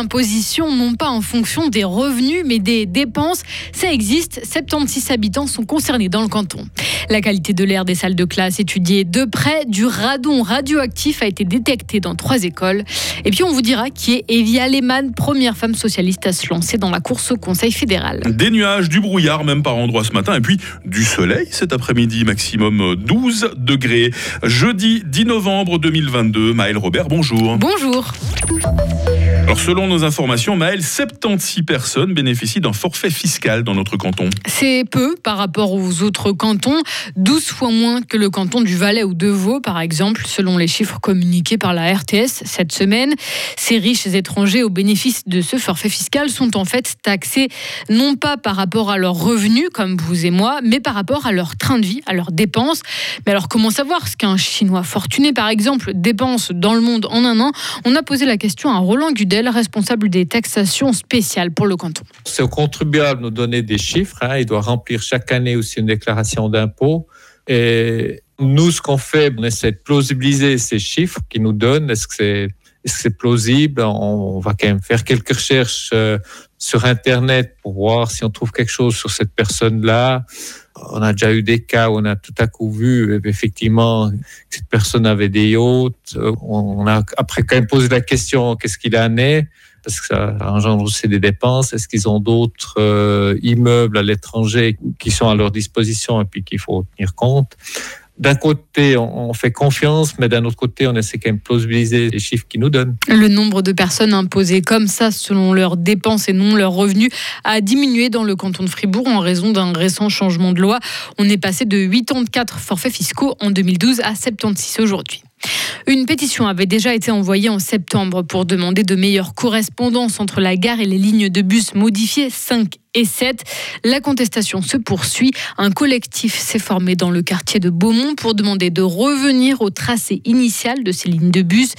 imposition non pas en fonction des revenus mais des dépenses. Ça existe, 76 habitants sont concernés dans le canton. La qualité de l'air des salles de classe étudiée de près, du radon radioactif a été détecté dans trois écoles. Et puis on vous dira qui est Evie Aleman, première femme socialiste à se lancer dans la course au Conseil fédéral. Des nuages, du brouillard même par endroits ce matin et puis du soleil cet après-midi, maximum 12 degrés. Jeudi 10 novembre 2022, Maël Robert, bonjour. Bonjour. Alors selon nos informations, Maël, 76 personnes bénéficient d'un forfait fiscal dans notre canton. C'est peu par rapport aux autres cantons, 12 fois moins que le canton du Valais ou de Vaud, par exemple, selon les chiffres communiqués par la RTS cette semaine. Ces riches étrangers au bénéfice de ce forfait fiscal sont en fait taxés non pas par rapport à leurs revenus, comme vous et moi, mais par rapport à leur train de vie, à leurs dépenses. Mais alors comment savoir ce qu'un Chinois fortuné, par exemple, dépense dans le monde en un an? On a posé la question à Roland Gudel, responsable des taxations spéciales pour le canton. C'est au contribuable de nous donner des chiffres. Hein. Il doit remplir chaque année aussi une déclaration d'impôt. Et nous, ce qu'on fait, on essaie de plausibiliser ces chiffres qu'ils nous donnent. Est-ce que c'est est-ce que c'est plausible On va quand même faire quelques recherches euh, sur Internet pour voir si on trouve quelque chose sur cette personne-là. On a déjà eu des cas où on a tout à coup vu euh, effectivement que cette personne avait des yachts. Euh, on a après quand même posé la question qu'est-ce qu'il en est? Parce que ça engendre aussi des dépenses. Est-ce qu'ils ont d'autres immeubles à l'étranger qui sont à leur disposition et puis qu'il faut tenir compte? D'un côté, on fait confiance, mais d'un autre côté, on essaie quand même de plausibiliser les chiffres qu'ils nous donnent. Le nombre de personnes imposées comme ça, selon leurs dépenses et non leurs revenus, a diminué dans le canton de Fribourg en raison d'un récent changement de loi. On est passé de 84 forfaits fiscaux en 2012 à 76 aujourd'hui. Une pétition avait déjà été envoyée en septembre pour demander de meilleures correspondances entre la gare et les lignes de bus modifiées 5 et 7. La contestation se poursuit. Un collectif s'est formé dans le quartier de Beaumont pour demander de revenir au tracé initial de ces lignes de bus.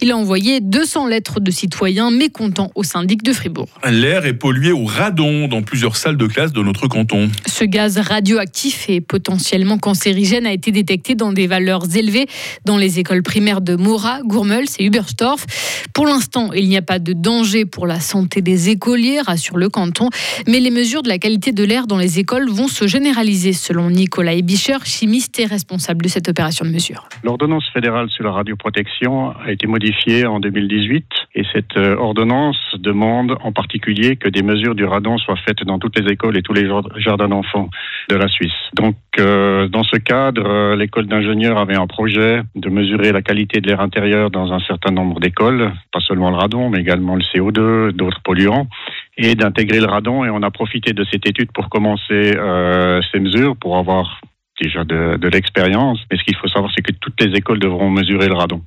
Il a envoyé 200 lettres de citoyens mécontents au syndic de Fribourg. L'air est pollué au radon dans plusieurs salles de classe de notre canton. Ce gaz radioactif et potentiellement cancérigène a été détecté dans des valeurs élevées dans les écoles primaires de Mora, Gourmels et Huberstorf. Pour l'instant, il n'y a pas de danger pour la santé des écoliers, rassure le canton. Mais les mesures de la qualité de l'air dans les écoles vont se généraliser, selon Nicolas Ebischer, chimiste et responsable de cette opération de mesure. L'ordonnance fédérale sur la radioprotection a été modifiée en 2018 et cette euh, ordonnance demande en particulier que des mesures du radon soient faites dans toutes les écoles et tous les jardins d'enfants de la Suisse. Donc, euh, dans ce cadre, euh, l'école d'ingénieurs avait un projet de mesurer la qualité de l'air intérieur dans un certain nombre d'écoles, pas seulement le radon, mais également le CO2, d'autres polluants et d'intégrer le radon. Et on a profité de cette étude pour commencer euh, ces mesures, pour avoir déjà de, l'expérience. Mais ce qu'il faut savoir, c'est que toutes les écoles devront mesurer le radon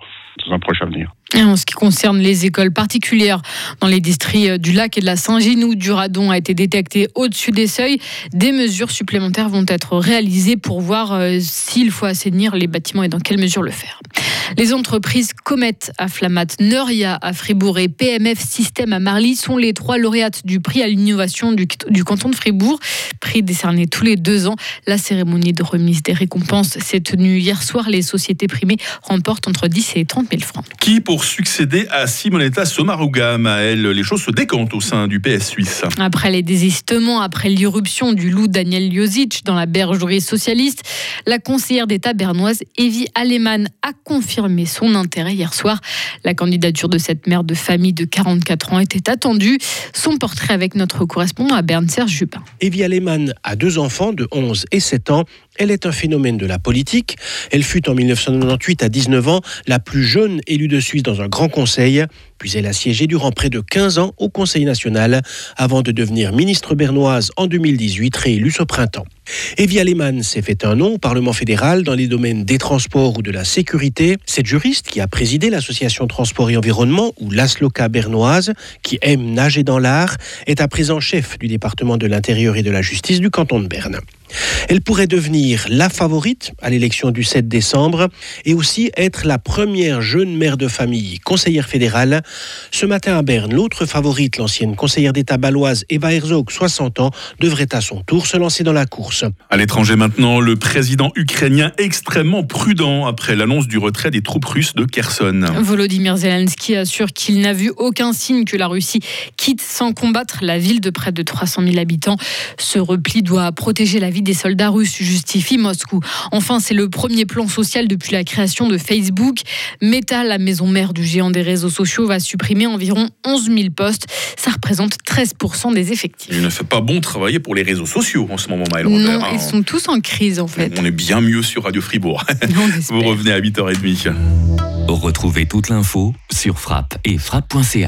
dans un proche avenir. En ce qui concerne les écoles particulières dans les districts euh, du lac et de la Saint-Gine où du radon a été détecté au-dessus des seuils, des mesures supplémentaires vont être réalisées pour voir euh, s'il faut assainir les bâtiments et dans quelle mesure le faire. Les entreprises Comet à Flamat, Neuria à Fribourg et PMF Système à Marly sont les trois lauréates du prix à l'innovation du, du, canton de Fribourg. Prix décerné tous les deux ans. La cérémonie de remise des récompenses s'est tenue hier soir. Les sociétés primées remportent entre 10 et 30 000 francs. Qui pour succéder à Simonetta Sommaruga, Maël Les choses se décantent au sein du PS suisse. Après les désistements, après l'irruption du loup Daniel Jozic dans la bergerie socialiste, la conseillère d'État bernoise Evie Alemann a confirmé son intérêt hier soir. La candidature de cette mère de famille de 44 ans était attendue. Son portrait avec notre correspondant à Berne, Serge Jupin. Evie Alemann a deux enfants de 11 et 7 ans. Elle est un phénomène de la politique. Elle fut en 1998 à 19 ans la plus jeune élue de Suisse dans un grand conseil. Puis elle a siégé durant près de 15 ans au Conseil national avant de devenir ministre bernoise en 2018, réélue ce printemps. Evie Alemann s'est fait un nom au Parlement fédéral dans les domaines des transports ou de la sécurité. Cette juriste qui a présidé l'association Transport et Environnement ou l'ASLOCA bernoise, qui aime nager dans l'art, est à présent chef du département de l'Intérieur et de la Justice du canton de Berne. Elle pourrait devenir la favorite à l'élection du 7 décembre et aussi être la première jeune mère de famille conseillère fédérale. Ce matin à Berne, l'autre favorite, l'ancienne conseillère d'État baloise Eva Herzog, 60 ans, devrait à son tour se lancer dans la course. À l'étranger maintenant, le président ukrainien extrêmement prudent après l'annonce du retrait des troupes russes de Kherson. Volodymyr Zelensky assure qu'il n'a vu aucun signe que la Russie quitte sans combattre la ville de près de 300 000 habitants. Ce repli doit protéger la vie des soldats russes, justifie Moscou. Enfin, c'est le premier plan social depuis la création de Facebook. Meta, la maison mère du géant des réseaux sociaux, va supprimer environ 11 000 postes. Ça représente 13% des effectifs. Il ne fait pas bon travailler pour les réseaux sociaux en ce moment, Maël Non, Robert, hein. ils sont tous en crise en fait. On est bien mieux sur Radio Fribourg. Vous revenez à 8h30. Retrouvez toute l'info sur frappe et frappe.ch.